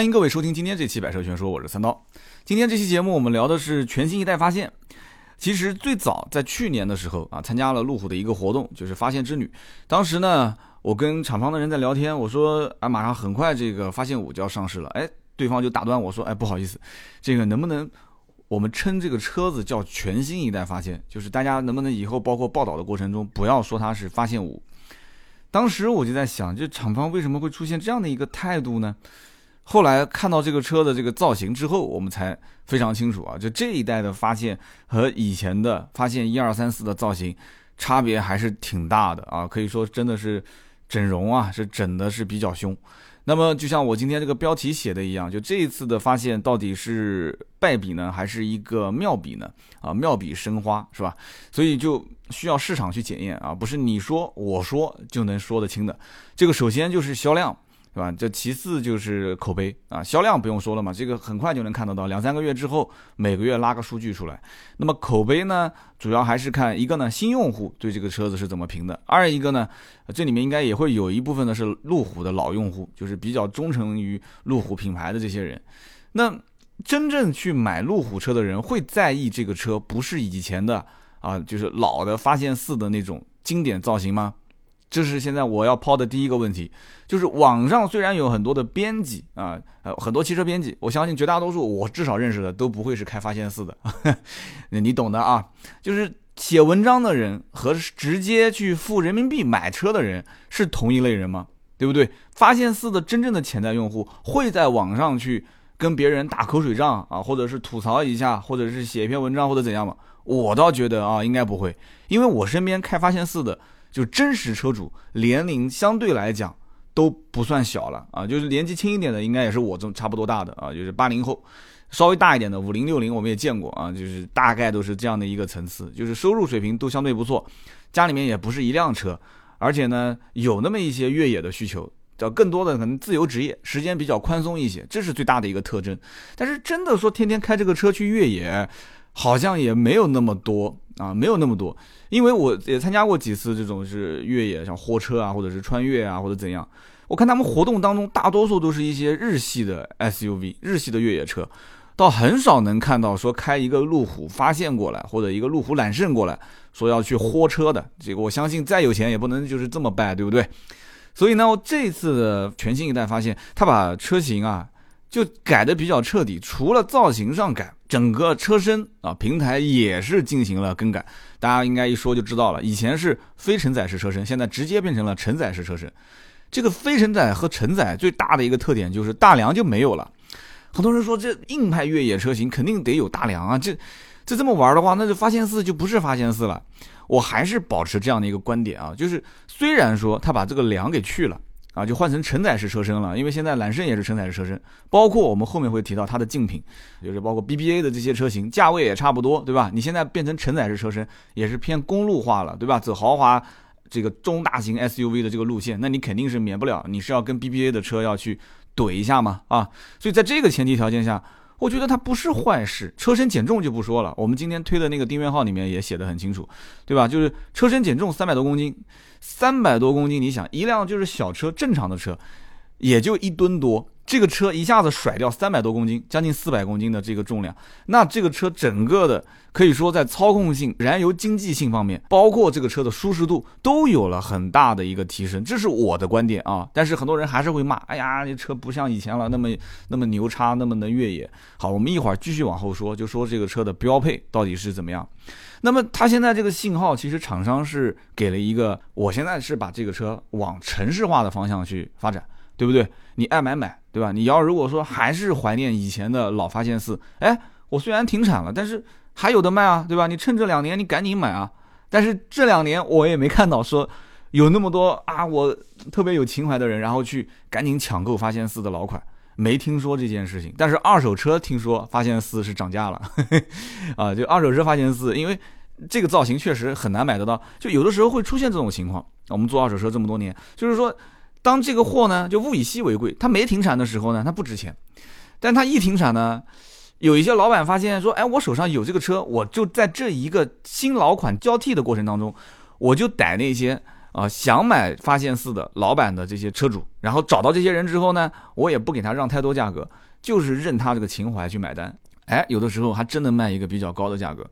欢迎各位收听今天这期《百车全说》，我是三刀。今天这期节目我们聊的是全新一代发现。其实最早在去年的时候啊，参加了路虎的一个活动，就是发现之旅。当时呢，我跟厂方的人在聊天，我说啊，马上很快这个发现五就要上市了。哎，对方就打断我说，哎，不好意思，这个能不能我们称这个车子叫全新一代发现？就是大家能不能以后包括报道的过程中，不要说它是发现五。当时我就在想，这厂方为什么会出现这样的一个态度呢？后来看到这个车的这个造型之后，我们才非常清楚啊，就这一代的发现和以前的发现一二三四的造型差别还是挺大的啊，可以说真的是整容啊，是整的是比较凶。那么就像我今天这个标题写的一样，就这一次的发现到底是败笔呢，还是一个妙笔呢？啊，妙笔生花是吧？所以就需要市场去检验啊，不是你说我说就能说得清的。这个首先就是销量。对吧？这其次就是口碑啊，销量不用说了嘛，这个很快就能看得到，两三个月之后每个月拉个数据出来。那么口碑呢，主要还是看一个呢，新用户对这个车子是怎么评的；二一个呢，这里面应该也会有一部分呢是路虎的老用户，就是比较忠诚于路虎品牌的这些人。那真正去买路虎车的人会在意这个车不是以前的啊，就是老的发现四的那种经典造型吗？这是现在我要抛的第一个问题，就是网上虽然有很多的编辑啊，呃，很多汽车编辑，我相信绝大多数我至少认识的都不会是开发现四的，你懂的啊。就是写文章的人和直接去付人民币买车的人是同一类人吗？对不对？发现四的真正的潜在用户会在网上去跟别人打口水仗啊，或者是吐槽一下，或者是写一篇文章或者怎样吗？我倒觉得啊，应该不会，因为我身边开发现四的。就真实车主年龄相对来讲都不算小了啊，就是年纪轻一点的应该也是我这差不多大的啊，就是八零后，稍微大一点的五零六零我们也见过啊，就是大概都是这样的一个层次，就是收入水平都相对不错，家里面也不是一辆车，而且呢有那么一些越野的需求，叫更多的可能自由职业，时间比较宽松一些，这是最大的一个特征。但是真的说天天开这个车去越野，好像也没有那么多啊，没有那么多。因为我也参加过几次这种是越野，像货车啊，或者是穿越啊，或者怎样。我看他们活动当中，大多数都是一些日系的 SUV、日系的越野车，倒很少能看到说开一个路虎发现过来，或者一个路虎揽胜过来，说要去豁车的。这个我相信再有钱也不能就是这么败，对不对？所以呢，这次的全新一代发现，他把车型啊。就改的比较彻底，除了造型上改，整个车身啊平台也是进行了更改。大家应该一说就知道了，以前是非承载式车身，现在直接变成了承载式车身。这个非承载和承载最大的一个特点就是大梁就没有了。很多人说这硬派越野车型肯定得有大梁啊，这这这么玩的话，那就发现四就不是发现四了。我还是保持这样的一个观点啊，就是虽然说他把这个梁给去了。啊，就换成承载式车身了，因为现在揽胜也是承载式车身，包括我们后面会提到它的竞品，就是包括 BBA 的这些车型，价位也差不多，对吧？你现在变成承载式车身，也是偏公路化了，对吧？走豪华这个中大型 SUV 的这个路线，那你肯定是免不了，你是要跟 BBA 的车要去怼一下嘛，啊，所以在这个前提条件下。我觉得它不是坏事，车身减重就不说了。我们今天推的那个订阅号里面也写的很清楚，对吧？就是车身减重三百多公斤，三百多公斤，你想一辆就是小车正常的车，也就一吨多。这个车一下子甩掉三百多公斤，将近四百公斤的这个重量，那这个车整个的可以说在操控性、燃油经济性方面，包括这个车的舒适度，都有了很大的一个提升。这是我的观点啊，但是很多人还是会骂：哎呀，这车不像以前了，那么那么牛叉，那么能越野。好，我们一会儿继续往后说，就说这个车的标配到底是怎么样。那么它现在这个信号，其实厂商是给了一个，我现在是把这个车往城市化的方向去发展。对不对？你爱买买，对吧？你要如果说还是怀念以前的老发现四，哎，我虽然停产了，但是还有的卖啊，对吧？你趁这两年你赶紧买啊！但是这两年我也没看到说有那么多啊，我特别有情怀的人，然后去赶紧抢购发现四的老款，没听说这件事情。但是二手车听说发现四是涨价了，啊，就二手车发现四，因为这个造型确实很难买得到，就有的时候会出现这种情况。我们做二手车这么多年，就是说。当这个货呢，就物以稀为贵，它没停产的时候呢，它不值钱；但它一停产呢，有一些老板发现说，哎，我手上有这个车，我就在这一个新老款交替的过程当中，我就逮那些啊，想买发现四的老板的这些车主，然后找到这些人之后呢，我也不给他让太多价格，就是任他这个情怀去买单。哎，有的时候还真能卖一个比较高的价格。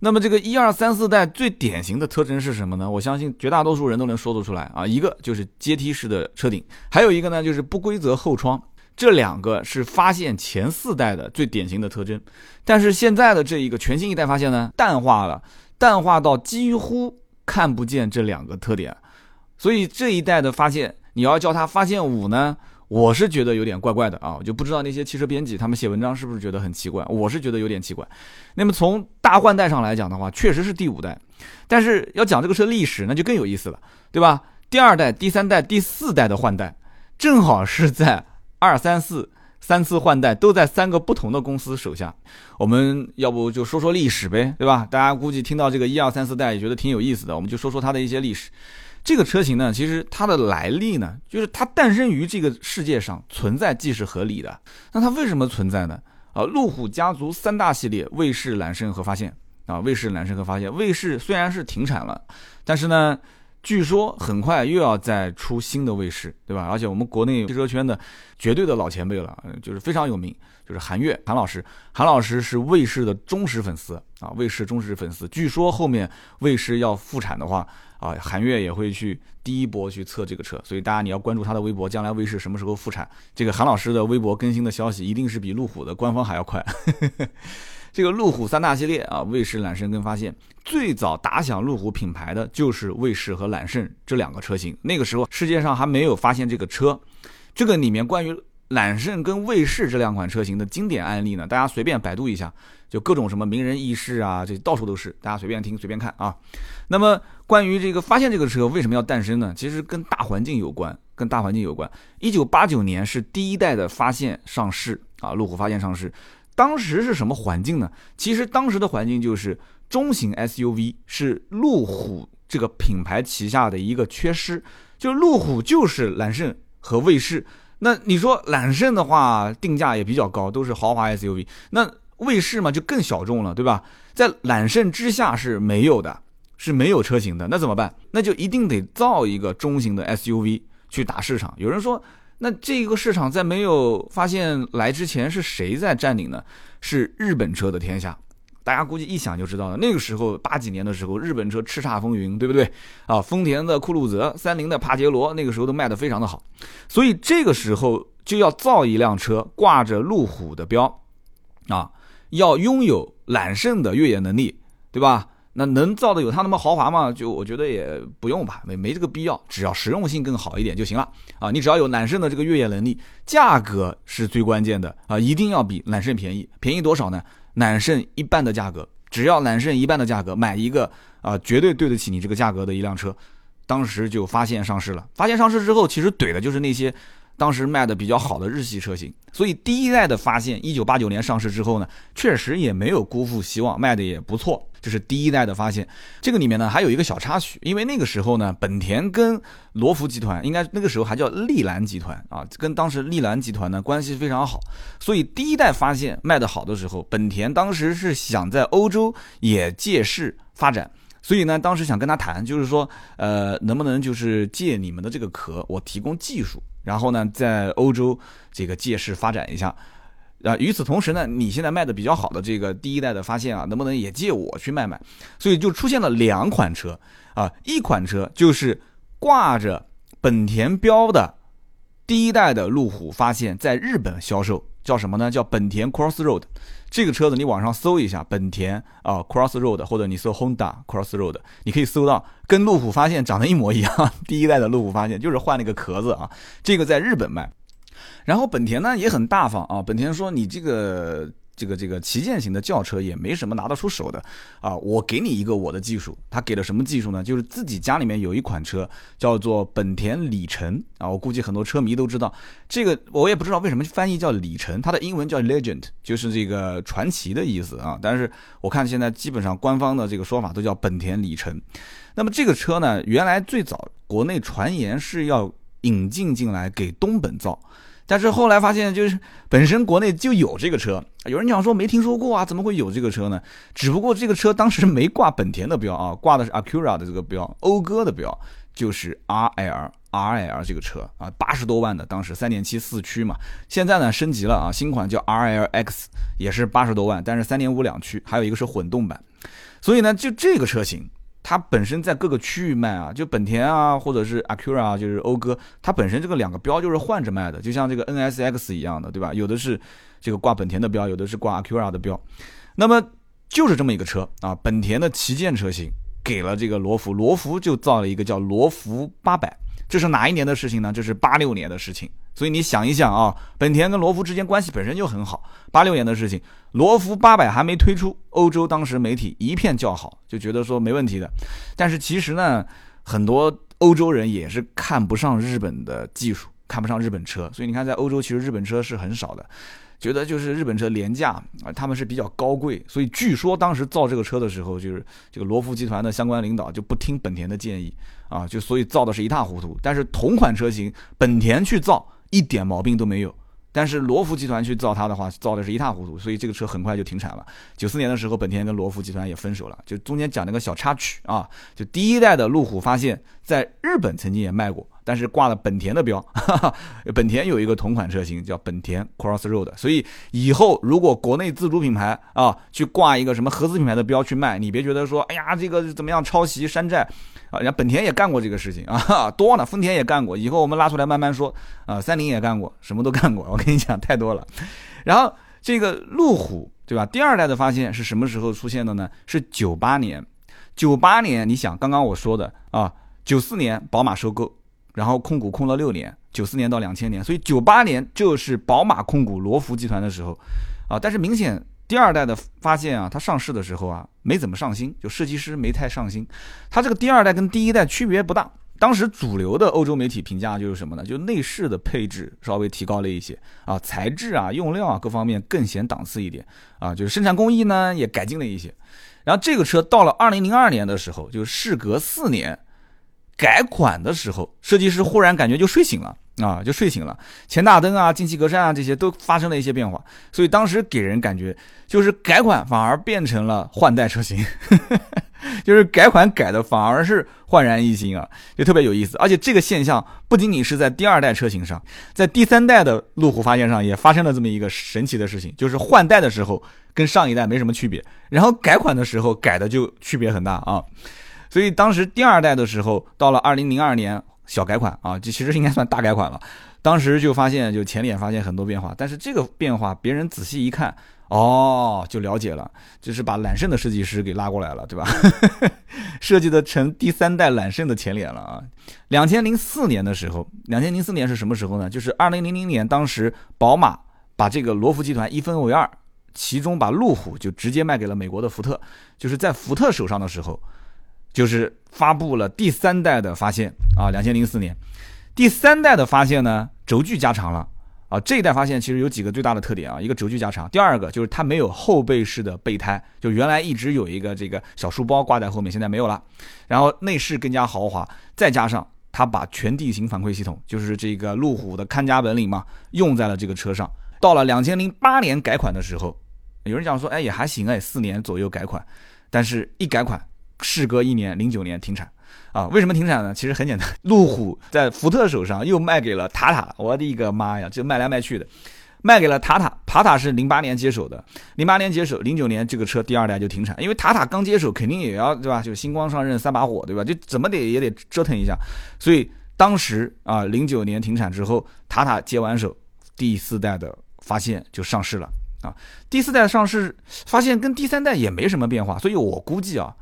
那么这个一二三四代最典型的特征是什么呢？我相信绝大多数人都能说得出来啊，一个就是阶梯式的车顶，还有一个呢就是不规则后窗，这两个是发现前四代的最典型的特征。但是现在的这一个全新一代发现呢，淡化了，淡化到几乎。看不见这两个特点，所以这一代的发现，你要叫它发现五呢，我是觉得有点怪怪的啊，我就不知道那些汽车编辑他们写文章是不是觉得很奇怪，我是觉得有点奇怪。那么从大换代上来讲的话，确实是第五代，但是要讲这个车历史，那就更有意思了，对吧？第二代、第三代、第四代的换代，正好是在二三四。三次换代都在三个不同的公司手下，我们要不就说说历史呗，对吧？大家估计听到这个一二三四代也觉得挺有意思的，我们就说说它的一些历史。这个车型呢，其实它的来历呢，就是它诞生于这个世界上存在即是合理的。那它为什么存在呢？啊，路虎家族三大系列：卫士、揽胜和发现啊。卫士、揽胜和发现，卫士虽然是停产了，但是呢。据说很快又要再出新的卫士，对吧？而且我们国内汽车圈的绝对的老前辈了，就是非常有名，就是韩越韩老师。韩老师是卫士的忠实粉丝啊，卫士忠实粉丝。据说后面卫士要复产的话啊，韩越也会去第一波去测这个车，所以大家你要关注他的微博，将来卫士什么时候复产，这个韩老师的微博更新的消息一定是比路虎的官方还要快。这个路虎三大系列啊，卫士、揽胜跟发现，最早打响路虎品牌的就是卫士和揽胜这两个车型。那个时候世界上还没有发现这个车。这个里面关于揽胜跟卫士这两款车型的经典案例呢，大家随便百度一下，就各种什么名人轶事啊，这到处都是，大家随便听随便看啊。那么关于这个发现这个车为什么要诞生呢？其实跟大环境有关，跟大环境有关。一九八九年是第一代的发现上市啊，路虎发现上市。当时是什么环境呢？其实当时的环境就是中型 SUV 是路虎这个品牌旗下的一个缺失，就路虎就是揽胜和卫士。那你说揽胜的话，定价也比较高，都是豪华 SUV。那卫士嘛，就更小众了，对吧？在揽胜之下是没有的，是没有车型的。那怎么办？那就一定得造一个中型的 SUV 去打市场。有人说。那这个市场在没有发现来之前是谁在占领呢？是日本车的天下，大家估计一想就知道了。那个时候八几年的时候，日本车叱咤风云，对不对？啊，丰田的酷路泽、三菱的帕杰罗，那个时候都卖得非常的好，所以这个时候就要造一辆车挂着路虎的标，啊，要拥有揽胜的越野能力，对吧？那能造的有它那么豪华吗？就我觉得也不用吧，没没这个必要，只要实用性更好一点就行了啊！你只要有揽胜的这个越野能力，价格是最关键的啊，一定要比揽胜便宜，便宜多少呢？揽胜一半的价格，只要揽胜一半的价格买一个啊，绝对对得起你这个价格的一辆车。当时就发现上市了，发现上市之后，其实怼的就是那些。当时卖的比较好的日系车型，所以第一代的发现，一九八九年上市之后呢，确实也没有辜负希望，卖的也不错。这是第一代的发现。这个里面呢还有一个小插曲，因为那个时候呢，本田跟罗孚集团，应该那个时候还叫利兰集团啊，跟当时利兰集团呢关系非常好，所以第一代发现卖的好的时候，本田当时是想在欧洲也借势发展。所以呢，当时想跟他谈，就是说，呃，能不能就是借你们的这个壳，我提供技术，然后呢，在欧洲这个借势发展一下，啊，与此同时呢，你现在卖的比较好的这个第一代的发现啊，能不能也借我去卖卖？所以就出现了两款车啊，一款车就是挂着本田标的第一代的路虎发现，在日本销售，叫什么呢？叫本田 Crossroad。这个车子你网上搜一下，本田啊，Crossroad，或者你搜 Honda Crossroad，你可以搜到跟路虎发现长得一模一样，第一代的路虎发现就是换了个壳子啊。这个在日本卖，然后本田呢也很大方啊，本田说你这个。这个这个旗舰型的轿车也没什么拿得出手的啊！我给你一个我的技术，他给了什么技术呢？就是自己家里面有一款车叫做本田里程啊，我估计很多车迷都知道这个，我也不知道为什么翻译叫里程，它的英文叫 Legend，就是这个传奇的意思啊。但是我看现在基本上官方的这个说法都叫本田里程。那么这个车呢，原来最早国内传言是要引进进来给东本造。但是后来发现，就是本身国内就有这个车，有人讲说没听说过啊，怎么会有这个车呢？只不过这个车当时没挂本田的标啊，挂的是 Acura 的这个标，讴歌的标。就是 R L R L 这个车啊，八十多万的，当时三点七四驱嘛，现在呢升级了啊，新款叫 R L X，也是八十多万，但是三点五两驱，还有一个是混动版，所以呢，就这个车型。它本身在各个区域卖啊，就本田啊，或者是 Acura 啊，就是讴歌，它本身这个两个标就是换着卖的，就像这个 NSX 一样的，对吧？有的是这个挂本田的标，有的是挂 Acura 的标。那么就是这么一个车啊，本田的旗舰车型给了这个罗孚，罗孚就造了一个叫罗孚八百。这是哪一年的事情呢？这是八六年的事情。所以你想一想啊，本田跟罗孚之间关系本身就很好。八六年的事情，罗孚八百还没推出，欧洲当时媒体一片叫好，就觉得说没问题的。但是其实呢，很多欧洲人也是看不上日本的技术，看不上日本车。所以你看，在欧洲其实日本车是很少的。觉得就是日本车廉价啊，他们是比较高贵，所以据说当时造这个车的时候，就是这个罗孚集团的相关领导就不听本田的建议啊，就所以造的是一塌糊涂。但是同款车型，本田去造一点毛病都没有。但是罗孚集团去造它的话，造的是一塌糊涂，所以这个车很快就停产了。九四年的时候，本田跟罗孚集团也分手了。就中间讲了个小插曲啊，就第一代的路虎发现，在日本曾经也卖过，但是挂了本田的标。哈 哈本田有一个同款车型叫本田 Crossroad，所以以后如果国内自主品牌啊去挂一个什么合资品牌的标去卖，你别觉得说，哎呀，这个怎么样抄袭山寨。啊，人家本田也干过这个事情啊，多呢。丰田也干过，以后我们拉出来慢慢说。啊，三菱也干过，什么都干过。我跟你讲，太多了。然后这个路虎，对吧？第二代的发现是什么时候出现的呢？是九八年。九八年，你想，刚刚我说的啊，九四年宝马收购，然后控股控了六年，九四年到两千年，所以九八年就是宝马控股罗孚集团的时候啊。但是明显。第二代的发现啊，它上市的时候啊，没怎么上心，就设计师没太上心。它这个第二代跟第一代区别不大。当时主流的欧洲媒体评价就是什么呢？就内饰的配置稍微提高了一些啊，材质啊、用料啊各方面更显档次一点啊，就是生产工艺呢也改进了一些。然后这个车到了二零零二年的时候，就是事隔四年改款的时候，设计师忽然感觉就睡醒了。啊，就睡醒了，前大灯啊、进气格栅啊这些都发生了一些变化，所以当时给人感觉就是改款反而变成了换代车型，就是改款改的反而是焕然一新啊，就特别有意思。而且这个现象不仅仅是在第二代车型上，在第三代的路虎发现上也发生了这么一个神奇的事情，就是换代的时候跟上一代没什么区别，然后改款的时候改的就区别很大啊。所以当时第二代的时候，到了二零零二年。小改款啊，这其实应该算大改款了。当时就发现，就前脸发现很多变化，但是这个变化别人仔细一看，哦，就了解了，就是把揽胜的设计师给拉过来了，对吧？设计的成第三代揽胜的前脸了啊。两千零四年的时候，两千零四年是什么时候呢？就是二零零零年，当时宝马把这个罗孚集团一分为二，其中把路虎就直接卖给了美国的福特，就是在福特手上的时候。就是发布了第三代的发现啊，两千零四年，第三代的发现呢，轴距加长了啊。这一代发现其实有几个最大的特点啊，一个轴距加长，第二个就是它没有后背式的备胎，就原来一直有一个这个小书包挂在后面，现在没有了。然后内饰更加豪华，再加上它把全地形反馈系统，就是这个路虎的看家本领嘛，用在了这个车上。到了两千零八年改款的时候，有人讲说，哎也还行哎，四年左右改款，但是一改款。事隔一年，零九年停产，啊，为什么停产呢？其实很简单，路虎在福特手上又卖给了塔塔，我的一个妈呀，就卖来卖去的，卖给了塔塔，塔塔是零八年接手的，零八年接手，零九年这个车第二代就停产，因为塔塔刚接手，肯定也要对吧？就星光上任三把火，对吧？就怎么得也得折腾一下，所以当时啊，零九年停产之后，塔塔接完手，第四代的发现就上市了啊，第四代上市发现跟第三代也没什么变化，所以我估计啊。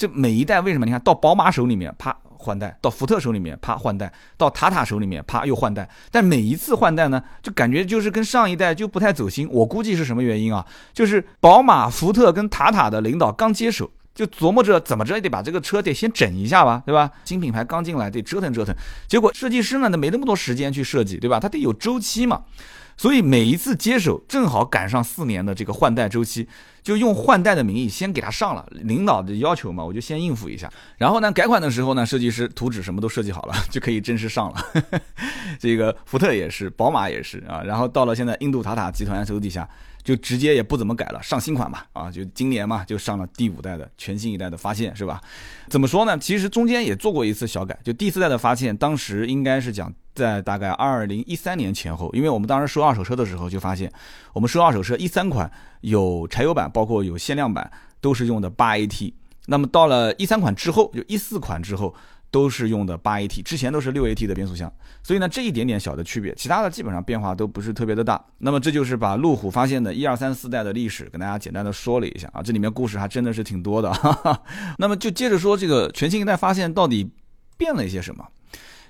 这每一代为什么？你看到宝马手里面啪换代，到福特手里面啪换代，到塔塔手里面啪又换代。但每一次换代呢，就感觉就是跟上一代就不太走心。我估计是什么原因啊？就是宝马、福特跟塔塔的领导刚接手，就琢磨着怎么着也得把这个车得先整一下吧，对吧？新品牌刚进来得折腾折腾。结果设计师呢，那没那么多时间去设计，对吧？他得有周期嘛。所以每一次接手正好赶上四年的这个换代周期，就用换代的名义先给他上了。领导的要求嘛，我就先应付一下。然后呢，改款的时候呢，设计师图纸什么都设计好了，就可以正式上了。这个福特也是，宝马也是啊。然后到了现在，印度塔塔集团手底下。就直接也不怎么改了，上新款嘛，啊，就今年嘛，就上了第五代的全新一代的发现，是吧？怎么说呢？其实中间也做过一次小改，就第四代的发现，当时应该是讲在大概二零一三年前后，因为我们当时收二手车的时候就发现，我们收二手车一三款有柴油版，包括有限量版，都是用的八 AT，那么到了一三款之后，就一四款之后。都是用的八 AT，之前都是六 AT 的变速箱，所以呢，这一点点小的区别，其他的基本上变化都不是特别的大。那么这就是把路虎发现的一二三四代的历史跟大家简单的说了一下啊，这里面故事还真的是挺多的。哈哈。那么就接着说这个全新一代发现到底变了一些什么？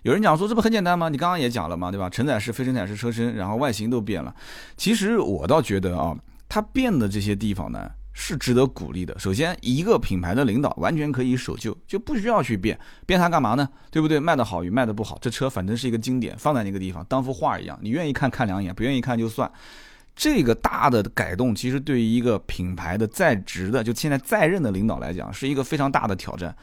有人讲说这不很简单吗？你刚刚也讲了嘛，对吧？承载式、非承载式车身，然后外形都变了。其实我倒觉得啊，它变的这些地方呢。是值得鼓励的。首先，一个品牌的领导完全可以守旧，就不需要去变，变它干嘛呢？对不对？卖的好与卖的不好，这车反正是一个经典，放在那个地方当幅画一样，你愿意看看两眼，不愿意看就算。这个大的改动，其实对于一个品牌的在职的，就现在在任的领导来讲，是一个非常大的挑战。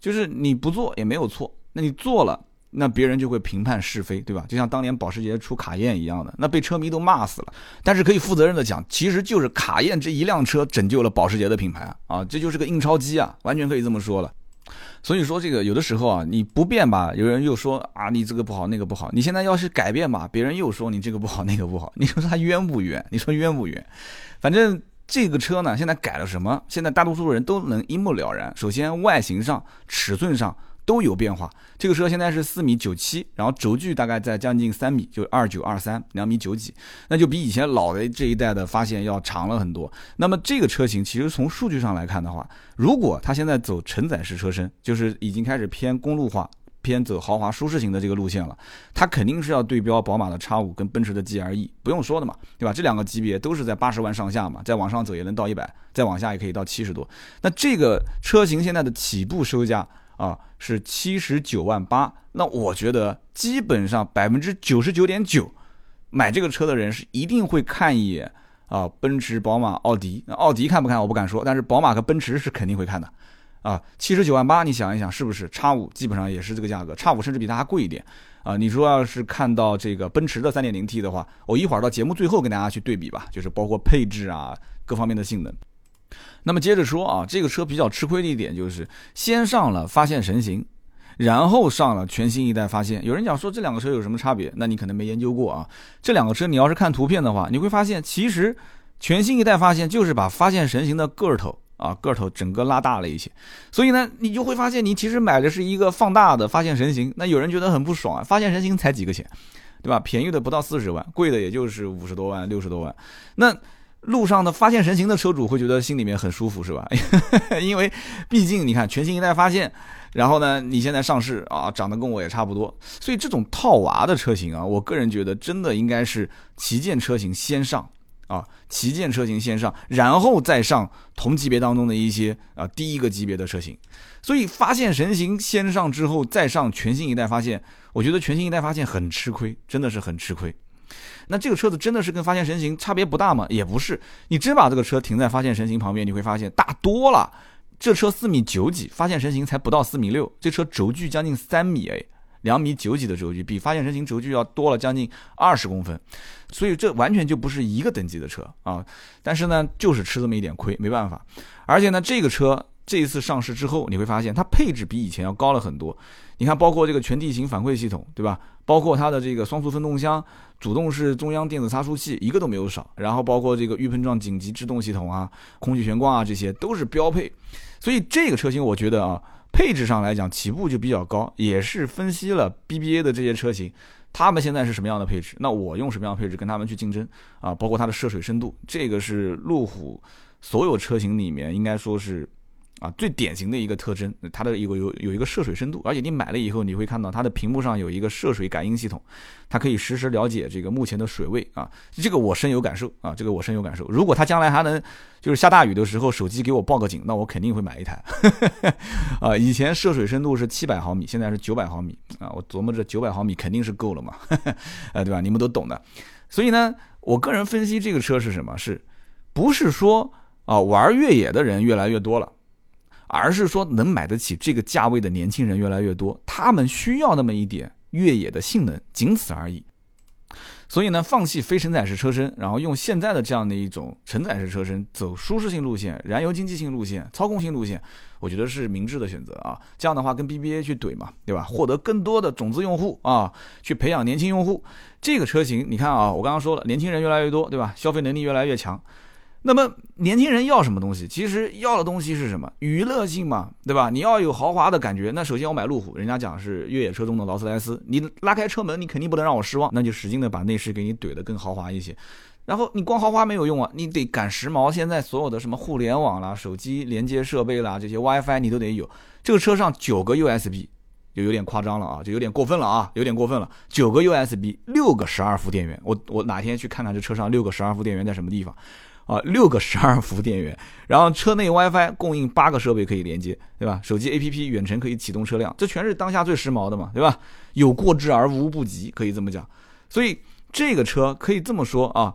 就是你不做也没有错，那你做了。那别人就会评判是非，对吧？就像当年保时捷出卡宴一样的，那被车迷都骂死了。但是可以负责任的讲，其实就是卡宴这一辆车拯救了保时捷的品牌啊！这就是个印钞机啊，完全可以这么说了。所以说这个有的时候啊，你不变吧，有人又说啊你这个不好那个不好。你现在要是改变吧，别人又说你这个不好那个不好。你说他冤不冤？你说冤不冤？反正这个车呢，现在改了什么？现在大多数人都能一目了然。首先外形上、尺寸上。都有变化。这个车现在是四米九七，然后轴距大概在将近三米，就二九二三，两米九几，那就比以前老的这一代的发现要长了很多。那么这个车型其实从数据上来看的话，如果它现在走承载式车身，就是已经开始偏公路化、偏走豪华舒适型的这个路线了，它肯定是要对标宝马的 X 五跟奔驰的 GLE，不用说的嘛，对吧？这两个级别都是在八十万上下嘛，再往上走也能到一百，再往下也可以到七十多。那这个车型现在的起步售价。啊，是七十九万八。那我觉得基本上百分之九十九点九，买这个车的人是一定会看一眼啊，奔驰、宝马、奥迪。奥迪看不看我不敢说，但是宝马和奔驰是肯定会看的。啊，七十九万八，你想一想是不是？叉五基本上也是这个价格，叉五甚至比它还贵一点。啊，你说要是看到这个奔驰的三点零 T 的话，我一会儿到节目最后跟大家去对比吧，就是包括配置啊各方面的性能。那么接着说啊，这个车比较吃亏的一点就是先上了发现神行，然后上了全新一代发现。有人讲说这两个车有什么差别？那你可能没研究过啊。这两个车你要是看图片的话，你会发现其实全新一代发现就是把发现神行的个头啊个头整个拉大了一些。所以呢，你就会发现你其实买的是一个放大的发现神行。那有人觉得很不爽啊，发现神行才几个钱，对吧？便宜的不到四十万，贵的也就是五十多万、六十多万。那路上的发现神行的车主会觉得心里面很舒服，是吧？因为毕竟你看全新一代发现，然后呢，你现在上市啊，长得跟我也差不多，所以这种套娃的车型啊，我个人觉得真的应该是旗舰车型先上啊，旗舰车型先上，然后再上同级别当中的一些啊第一个级别的车型。所以发现神行先上之后再上全新一代发现，我觉得全新一代发现很吃亏，真的是很吃亏。那这个车子真的是跟发现神行差别不大吗？也不是。你真把这个车停在发现神行旁边，你会发现大多了。这车四米九几，发现神行才不到四米六，这车轴距将近三米哎，两米九几的轴距，比发现神行轴距要多了将近二十公分，所以这完全就不是一个等级的车啊。但是呢，就是吃这么一点亏，没办法。而且呢，这个车。这一次上市之后，你会发现它配置比以前要高了很多。你看，包括这个全地形反馈系统，对吧？包括它的这个双速分动箱、主动式中央电子差速器，一个都没有少。然后包括这个预碰撞紧急制动系统啊、空气悬挂啊，这些都是标配。所以这个车型，我觉得啊，配置上来讲起步就比较高，也是分析了 BBA 的这些车型，他们现在是什么样的配置，那我用什么样的配置跟他们去竞争啊？包括它的涉水深度，这个是路虎所有车型里面应该说是。啊，最典型的一个特征，它的一个有有一个涉水深度，而且你买了以后，你会看到它的屏幕上有一个涉水感应系统，它可以实时了解这个目前的水位啊，这个我深有感受啊，这个我深有感受。如果它将来还能就是下大雨的时候，手机给我报个警，那我肯定会买一台。啊，以前涉水深度是七百毫米，现在是九百毫米啊，我琢磨着九百毫米肯定是够了嘛，呃，对吧？你们都懂的。所以呢，我个人分析这个车是什么？是不是说啊玩越野的人越来越多了，而是说能买得起这个价位的年轻人越来越多，他们需要那么一点越野的性能，仅此而已。所以呢，放弃非承载式车身，然后用现在的这样的一种承载式车身，走舒适性路线、燃油经济性路线、操控性路线，我觉得是明智的选择啊。这样的话，跟 BBA 去怼嘛，对吧？获得更多的种子用户啊，去培养年轻用户。这个车型，你看啊，我刚刚说了，年轻人越来越多，对吧？消费能力越来越强。那么年轻人要什么东西？其实要的东西是什么？娱乐性嘛，对吧？你要有豪华的感觉。那首先我买路虎，人家讲是越野车中的劳斯莱斯，你拉开车门，你肯定不能让我失望，那就使劲的把内饰给你怼得更豪华一些。然后你光豪华没有用啊，你得赶时髦。现在所有的什么互联网啦、手机连接设备啦、这些 WiFi 你都得有。这个车上九个 USB 就有点夸张了啊，就有点过分了啊，有点过分了。九个 USB，六个十二伏电源。我我哪天去看看这车上六个十二伏电源在什么地方？啊，六个十二伏电源，然后车内 WiFi 供应八个设备可以连接，对吧？手机 APP 远程可以启动车辆，这全是当下最时髦的嘛，对吧？有过之而无不及，可以这么讲。所以这个车可以这么说啊，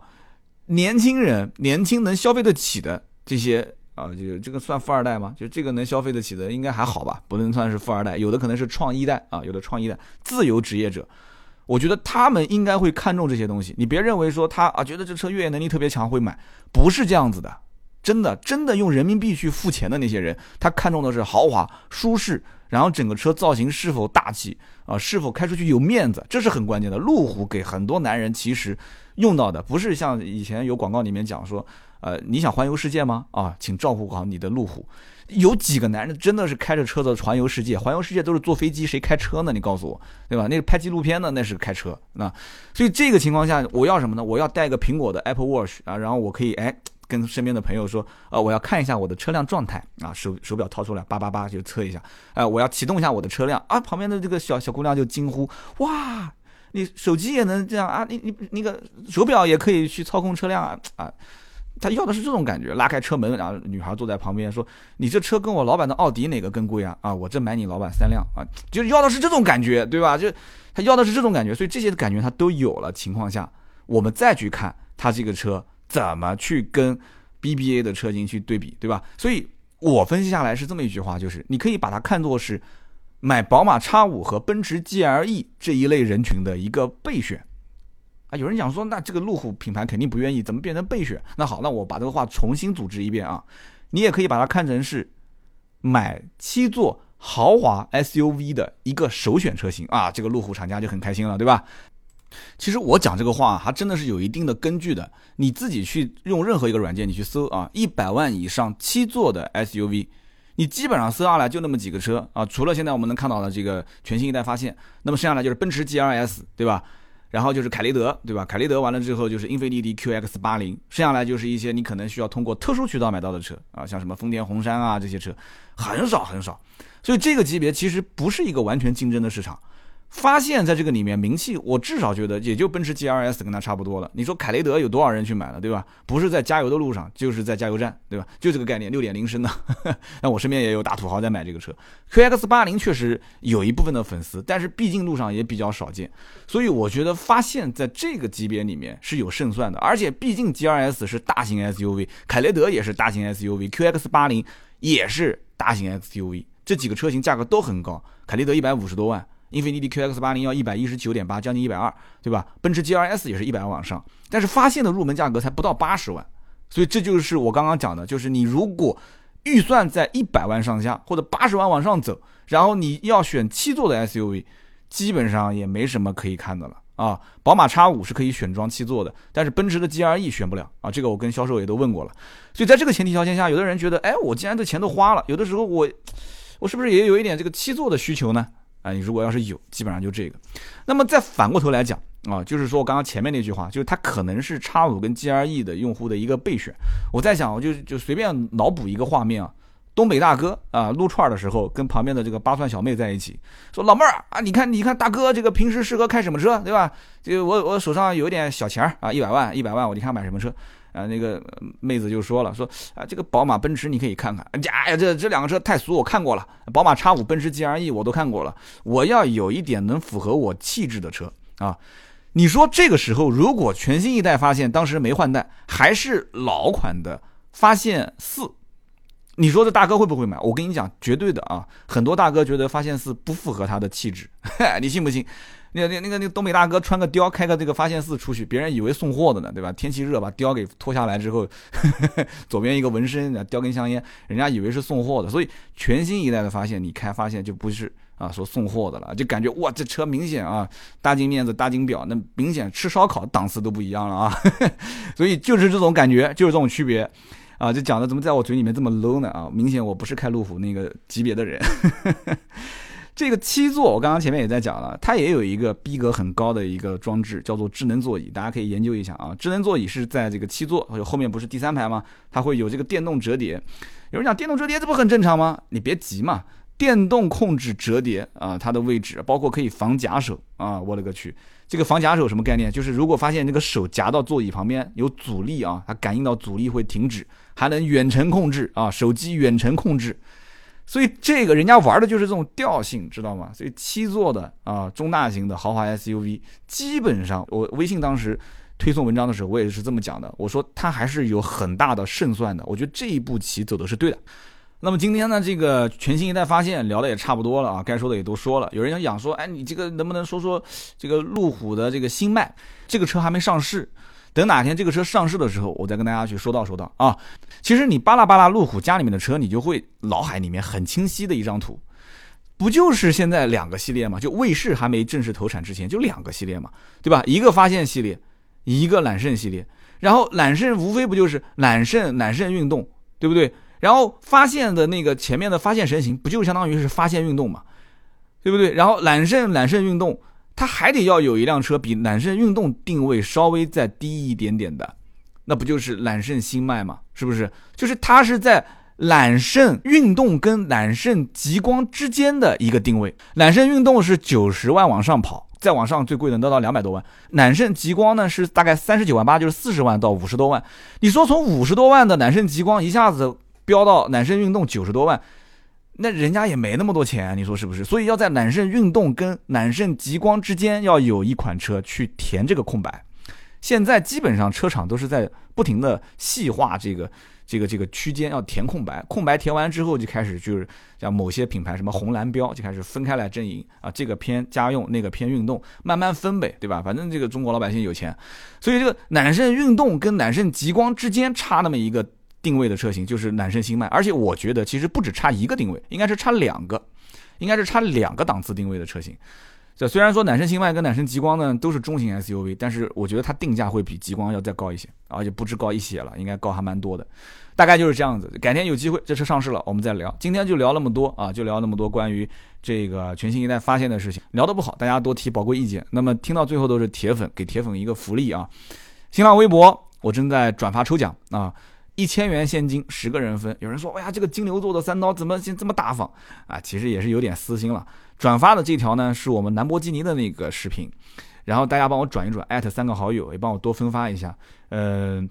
年轻人年轻能消费得起的这些啊，就这个算富二代吗？就这个能消费得起的应该还好吧，不能算是富二代，有的可能是创一代啊，有的创一代自由职业者。我觉得他们应该会看重这些东西。你别认为说他啊，觉得这车越野能力特别强会买，不是这样子的。真的，真的用人民币去付钱的那些人，他看重的是豪华、舒适，然后整个车造型是否大气啊，是否开出去有面子，这是很关键的。路虎给很多男人其实用到的不是像以前有广告里面讲说，呃，你想环游世界吗？啊，请照顾好你的路虎。有几个男人真的是开着车子环游世界？环游世界都是坐飞机，谁开车呢？你告诉我，对吧？那个拍纪录片的那是开车，那所以这个情况下，我要什么呢？我要带个苹果的 Apple Watch 啊，然后我可以哎跟身边的朋友说，呃，我要看一下我的车辆状态啊，手手表掏出来，叭叭叭就测一下，哎，我要启动一下我的车辆啊，旁边的这个小小姑娘就惊呼，哇，你手机也能这样啊？你你那个手表也可以去操控车辆啊啊！他要的是这种感觉，拉开车门，然后女孩坐在旁边说：“你这车跟我老板的奥迪哪个更贵啊？啊，我这买你老板三辆啊，就要的是这种感觉，对吧？就他要的是这种感觉，所以这些感觉他都有了情况下，我们再去看他这个车怎么去跟 BBA 的车型去对比，对吧？所以我分析下来是这么一句话，就是你可以把它看作是买宝马 X 五和奔驰 GLE 这一类人群的一个备选。啊，有人讲说，那这个路虎品牌肯定不愿意，怎么变成备选？那好，那我把这个话重新组织一遍啊，你也可以把它看成是买七座豪华 SUV 的一个首选车型啊，这个路虎厂家就很开心了，对吧？其实我讲这个话还真的是有一定的根据的，你自己去用任何一个软件，你去搜啊，一百万以上七座的 SUV，你基本上搜下来就那么几个车啊，除了现在我们能看到的这个全新一代发现，那么剩下来就是奔驰 GLS，对吧？然后就是凯雷德，对吧？凯雷德完了之后就是英菲尼迪 QX 八零，剩下来就是一些你可能需要通过特殊渠道买到的车啊，像什么丰田红杉啊这些车，很少很少，所以这个级别其实不是一个完全竞争的市场。发现在这个里面名气，我至少觉得也就奔驰 GLS 跟它差不多了。你说凯雷德有多少人去买了，对吧？不是在加油的路上，就是在加油站，对吧？就这个概念，六点零升的。那我身边也有大土豪在买这个车。QX 八零确实有一部分的粉丝，但是毕竟路上也比较少见，所以我觉得发现在这个级别里面是有胜算的。而且毕竟 GLS 是大型 SUV，凯雷德也是大型 SUV，QX 八零也是大型 SUV，这几个车型价格都很高，凯雷德一百五十多万。英菲尼迪 QX 八零要一百一十九点八，将近一百二，对吧？奔驰 GLS 也是一百万往上，但是发现的入门价格才不到八十万，所以这就是我刚刚讲的，就是你如果预算在一百万上下或者八十万往上走，然后你要选七座的 SUV，基本上也没什么可以看的了啊。宝马 X 五是可以选装七座的，但是奔驰的 GLE 选不了啊。这个我跟销售也都问过了，所以在这个前提条件下，有的人觉得，哎，我既然这钱都花了，有的时候我我是不是也有一点这个七座的需求呢？啊，你如果要是有，基本上就这个。那么再反过头来讲啊，就是说我刚刚前面那句话，就是它可能是叉五跟 G R E 的用户的一个备选。我在想，我就就随便脑补一个画面啊，东北大哥啊撸串的时候，跟旁边的这个八蒜小妹在一起，说老妹儿啊，你看你看大哥这个平时适合开什么车，对吧？这我我手上有一点小钱儿啊，一百万一百万，我你看买什么车？啊，那个妹子就说了，说啊，这个宝马、奔驰你可以看看。哎呀，这这两个车太俗，我看过了。宝马 X 五、奔驰 GLE 我都看过了。我要有一点能符合我气质的车啊。你说这个时候如果全新一代发现当时没换代，还是老款的发现四，你说这大哥会不会买？我跟你讲，绝对的啊！很多大哥觉得发现四不符合他的气质，你信不信？那个、那、那个、那个东北大哥穿个貂，开个这个发现四出去，别人以为送货的呢，对吧？天气热，把貂给脱下来之后，左边一个纹身，叼根香烟，人家以为是送货的。所以全新一代的发现，你开发现就不是啊，说送货的了，就感觉哇，这车明显啊，大金面子、大金表，那明显吃烧烤档次都不一样了啊。所以就是这种感觉，就是这种区别啊。就讲的怎么在我嘴里面这么 low 呢？啊，明显我不是开路虎那个级别的人。这个七座，我刚刚前面也在讲了，它也有一个逼格很高的一个装置，叫做智能座椅，大家可以研究一下啊。智能座椅是在这个七座还有后面不是第三排吗？它会有这个电动折叠。有人讲电动折叠这不很正常吗？你别急嘛，电动控制折叠啊，它的位置包括可以防夹手啊，我勒个去，这个防夹手什么概念？就是如果发现这个手夹到座椅旁边有阻力啊，它感应到阻力会停止，还能远程控制啊，手机远程控制。所以这个人家玩的就是这种调性，知道吗？所以七座的啊中大型的豪华 SUV，基本上我微信当时推送文章的时候，我也是这么讲的。我说它还是有很大的胜算的。我觉得这一步棋走的是对的。那么今天呢，这个全新一代发现聊的也差不多了啊，该说的也都说了。有人想说，哎，你这个能不能说说这个路虎的这个新迈？这个车还没上市。等哪天这个车上市的时候，我再跟大家去说道说道啊。其实你巴拉巴拉路虎家里面的车，你就会脑海里面很清晰的一张图，不就是现在两个系列嘛？就卫士还没正式投产之前，就两个系列嘛，对吧？一个发现系列，一个揽胜系列。然后揽胜无非不就是揽胜、揽胜运动，对不对？然后发现的那个前面的发现神行，不就相当于是发现运动嘛，对不对？然后揽胜、揽胜运动。它还得要有一辆车比揽胜运动定位稍微再低一点点的，那不就是揽胜新迈吗？是不是？就是它是在揽胜运动跟揽胜极光之间的一个定位。揽胜运动是九十万往上跑，再往上最贵能得到两百多万。揽胜极光呢是大概三十九万八，就是四十万到五十多万。你说从五十多万的揽胜极光一下子飙到揽胜运动九十多万？那人家也没那么多钱，你说是不是？所以要在揽胜运动跟揽胜极光之间要有一款车去填这个空白。现在基本上车厂都是在不停的细化这个这个这个区间，要填空白。空白填完之后，就开始就是像某些品牌什么红蓝标就开始分开来阵营啊，这个偏家用，那个偏运动，慢慢分呗，对吧？反正这个中国老百姓有钱，所以这个揽胜运动跟揽胜极光之间差那么一个。定位的车型就是揽胜星迈，而且我觉得其实不止差一个定位，应该是差两个，应该是差两个档次定位的车型。这虽然说揽胜星迈跟揽胜极光呢都是中型 SUV，但是我觉得它定价会比极光要再高一些，而且不止高一些了，应该高还蛮多的。大概就是这样子。改天有机会这车上市了，我们再聊。今天就聊那么多啊，就聊那么多关于这个全新一代发现的事情。聊得不好，大家多提宝贵意见。那么听到最后都是铁粉，给铁粉一个福利啊！新浪微博我正在转发抽奖啊。一千元现金，十个人分。有人说：“哎呀，这个金牛座的三刀怎么这么大方啊？”其实也是有点私心了。转发的这条呢，是我们兰博基尼的那个视频，然后大家帮我转一转，艾特三个好友，也帮我多分发一下。嗯，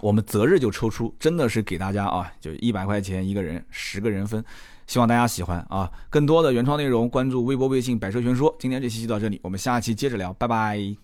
我们择日就抽出，真的是给大家啊，就一百块钱一个人，十个人分。希望大家喜欢啊！更多的原创内容，关注微博、微信“百车全说”。今天这期就到这里，我们下期接着聊，拜拜。